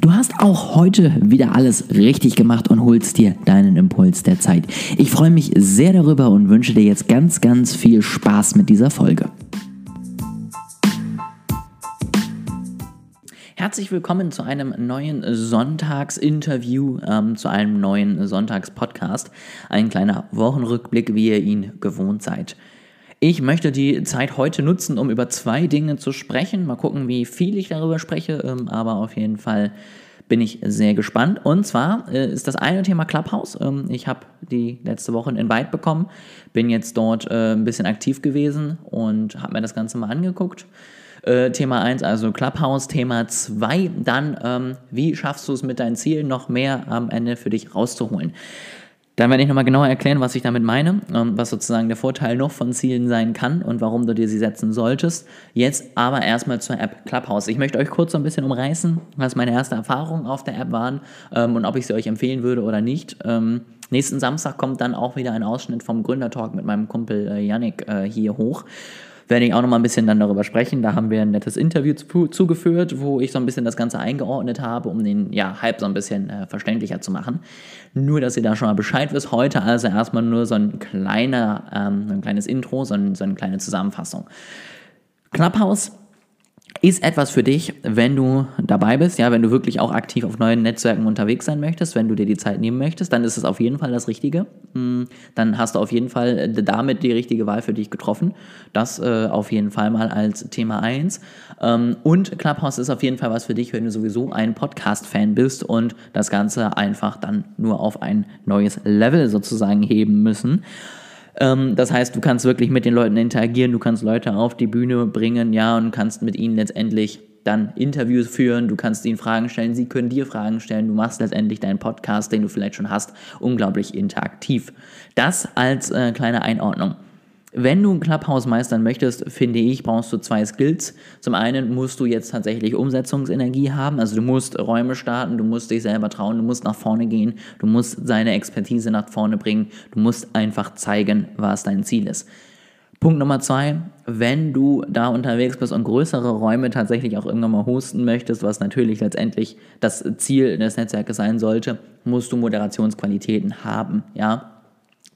Du hast auch heute wieder alles richtig gemacht und holst dir deinen Impuls der Zeit. Ich freue mich sehr darüber und wünsche dir jetzt ganz, ganz viel Spaß mit dieser Folge. Herzlich willkommen zu einem neuen Sonntagsinterview, ähm, zu einem neuen Sonntagspodcast. Ein kleiner Wochenrückblick, wie ihr ihn gewohnt seid. Ich möchte die Zeit heute nutzen, um über zwei Dinge zu sprechen. Mal gucken, wie viel ich darüber spreche, ähm, aber auf jeden Fall bin ich sehr gespannt. Und zwar äh, ist das eine Thema Clubhouse. Ähm, ich habe die letzte Woche einen Invite bekommen, bin jetzt dort äh, ein bisschen aktiv gewesen und habe mir das Ganze mal angeguckt. Äh, Thema 1, also Clubhouse. Thema 2, dann, ähm, wie schaffst du es mit deinen Zielen noch mehr am Ende für dich rauszuholen? Dann werde ich nochmal genauer erklären, was ich damit meine, ähm, was sozusagen der Vorteil noch von Zielen sein kann und warum du dir sie setzen solltest. Jetzt aber erstmal zur App Clubhouse. Ich möchte euch kurz so ein bisschen umreißen, was meine erste Erfahrungen auf der App waren ähm, und ob ich sie euch empfehlen würde oder nicht. Ähm, nächsten Samstag kommt dann auch wieder ein Ausschnitt vom Gründertalk mit meinem Kumpel äh, Yannick äh, hier hoch werde ich auch noch mal ein bisschen dann darüber sprechen. Da haben wir ein nettes Interview zu, zugeführt, wo ich so ein bisschen das Ganze eingeordnet habe, um den ja, Hype so ein bisschen äh, verständlicher zu machen. Nur, dass ihr da schon mal Bescheid wisst. Heute also erstmal nur so ein kleiner, ähm, ein kleines Intro, so, ein, so eine kleine Zusammenfassung. Clubhouse ist etwas für dich, wenn du dabei bist, ja, wenn du wirklich auch aktiv auf neuen Netzwerken unterwegs sein möchtest, wenn du dir die Zeit nehmen möchtest, dann ist es auf jeden Fall das Richtige. Mm, dann hast du auf jeden Fall äh, damit die richtige Wahl für dich getroffen. Das äh, auf jeden Fall mal als Thema 1. Ähm, und Clubhouse ist auf jeden Fall was für dich, wenn du sowieso ein Podcast-Fan bist und das Ganze einfach dann nur auf ein neues Level sozusagen heben müssen. Ähm, das heißt, du kannst wirklich mit den Leuten interagieren, du kannst Leute auf die Bühne bringen, ja, und kannst mit ihnen letztendlich dann Interviews führen, du kannst ihnen Fragen stellen, sie können dir Fragen stellen, du machst letztendlich deinen Podcast, den du vielleicht schon hast, unglaublich interaktiv. Das als äh, kleine Einordnung. Wenn du ein Clubhouse meistern möchtest, finde ich, brauchst du zwei Skills. Zum einen musst du jetzt tatsächlich Umsetzungsenergie haben, also du musst Räume starten, du musst dich selber trauen, du musst nach vorne gehen, du musst seine Expertise nach vorne bringen, du musst einfach zeigen, was dein Ziel ist. Punkt Nummer zwei, wenn du da unterwegs bist und größere Räume tatsächlich auch irgendwann mal hosten möchtest, was natürlich letztendlich das Ziel des Netzwerkes sein sollte, musst du Moderationsqualitäten haben, ja.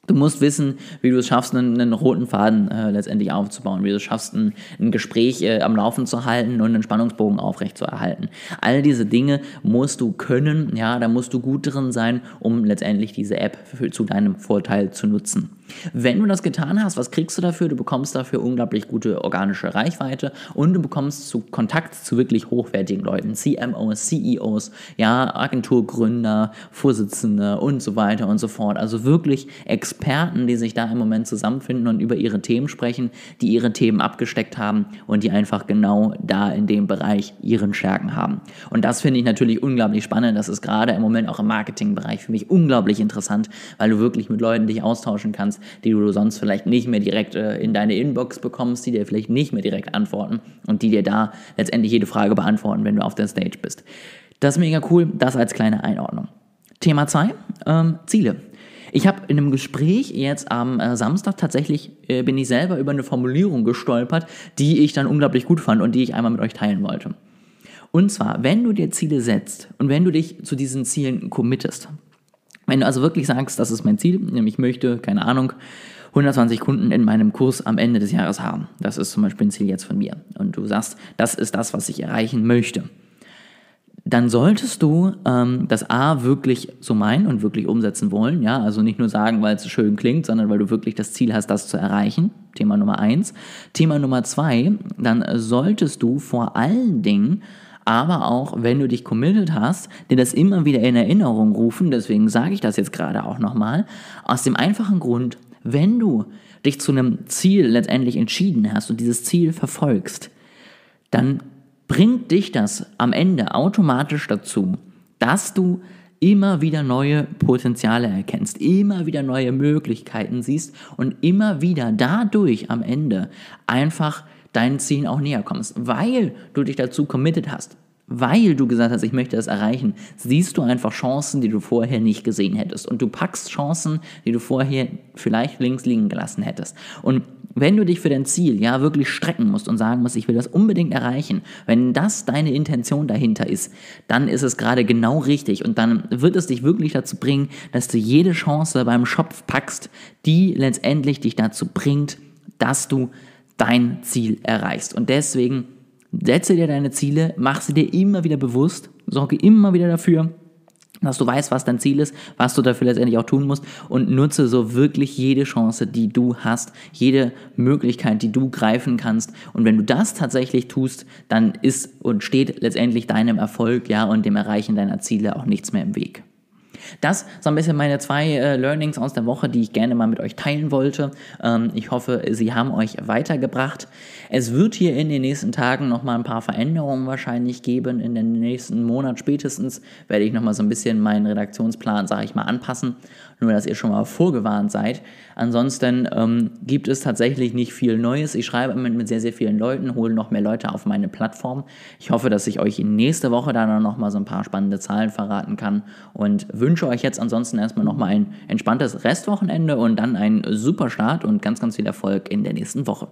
Du musst wissen, wie du es schaffst, einen, einen roten Faden äh, letztendlich aufzubauen, wie du es schaffst, ein, ein Gespräch äh, am Laufen zu halten und einen Spannungsbogen aufrecht zu erhalten. All diese Dinge musst du können, ja, da musst du gut drin sein, um letztendlich diese App für, zu deinem Vorteil zu nutzen. Wenn du das getan hast, was kriegst du dafür? Du bekommst dafür unglaublich gute organische Reichweite und du bekommst zu Kontakt zu wirklich hochwertigen Leuten, CMOs, CEOs, ja, Agenturgründer, Vorsitzende und so weiter und so fort. Also wirklich Experten, die sich da im Moment zusammenfinden und über ihre Themen sprechen, die ihre Themen abgesteckt haben und die einfach genau da in dem Bereich ihren Stärken haben. Und das finde ich natürlich unglaublich spannend. Das ist gerade im Moment auch im Marketingbereich für mich unglaublich interessant, weil du wirklich mit Leuten dich austauschen kannst kannst, die du sonst vielleicht nicht mehr direkt äh, in deine Inbox bekommst, die dir vielleicht nicht mehr direkt antworten und die dir da letztendlich jede Frage beantworten, wenn du auf der Stage bist. Das ist mega cool, das als kleine Einordnung. Thema 2, ähm, Ziele. Ich habe in einem Gespräch jetzt am äh, Samstag tatsächlich, äh, bin ich selber über eine Formulierung gestolpert, die ich dann unglaublich gut fand und die ich einmal mit euch teilen wollte. Und zwar, wenn du dir Ziele setzt und wenn du dich zu diesen Zielen committest, wenn du also wirklich sagst, das ist mein Ziel, nämlich ich möchte, keine Ahnung, 120 Kunden in meinem Kurs am Ende des Jahres haben. Das ist zum Beispiel ein Ziel jetzt von mir. Und du sagst, das ist das, was ich erreichen möchte. Dann solltest du ähm, das A wirklich so meinen und wirklich umsetzen wollen. Ja, also nicht nur sagen, weil es schön klingt, sondern weil du wirklich das Ziel hast, das zu erreichen. Thema Nummer eins. Thema Nummer zwei, dann solltest du vor allen Dingen aber auch, wenn du dich committed hast, dir das immer wieder in Erinnerung rufen, deswegen sage ich das jetzt gerade auch nochmal, aus dem einfachen Grund, wenn du dich zu einem Ziel letztendlich entschieden hast und dieses Ziel verfolgst, dann bringt dich das am Ende automatisch dazu, dass du immer wieder neue Potenziale erkennst, immer wieder neue Möglichkeiten siehst und immer wieder dadurch am Ende einfach deinen Zielen auch näher kommst, weil du dich dazu committed hast, weil du gesagt hast, ich möchte das erreichen, siehst du einfach Chancen, die du vorher nicht gesehen hättest. Und du packst Chancen, die du vorher vielleicht links liegen gelassen hättest. Und Wenn du dich für dein Ziel ja wirklich strecken musst und sagen musst, ich will das unbedingt erreichen, wenn das deine Intention dahinter ist, dann ist es gerade genau richtig und dann wird es dich wirklich dazu bringen, dass du jede Chance beim Schopf packst, die letztendlich dich dazu bringt, dass du dein Ziel erreichst. Und deswegen setze dir deine Ziele, mach sie dir immer wieder bewusst, sorge immer wieder dafür, dass du weißt, was dein Ziel ist, was du dafür letztendlich auch tun musst und nutze so wirklich jede Chance, die du hast, jede Möglichkeit, die du greifen kannst. Und wenn du das tatsächlich tust, dann ist und steht letztendlich deinem Erfolg, ja, und dem Erreichen deiner Ziele auch nichts mehr im Weg. Das so ein bisschen meine zwei äh, Learnings aus der Woche, die ich gerne mal mit euch teilen wollte. Ähm, ich hoffe, sie haben euch weitergebracht. Es wird hier in den nächsten Tagen nochmal ein paar Veränderungen wahrscheinlich geben. In den nächsten Monat spätestens werde ich nochmal so ein bisschen meinen Redaktionsplan, sage ich mal, anpassen. Nur, dass ihr schon mal vorgewarnt seid. Ansonsten ähm, gibt es tatsächlich nicht viel Neues. Ich schreibe mit, mit sehr, sehr vielen Leuten, hole noch mehr Leute auf meine Plattform. Ich hoffe, dass ich euch nächste Woche dann noch mal so ein paar spannende Zahlen verraten kann und wünsche euch jetzt ansonsten erstmal noch mal ein entspanntes Restwochenende und dann einen super Start und ganz, ganz viel Erfolg in der nächsten Woche.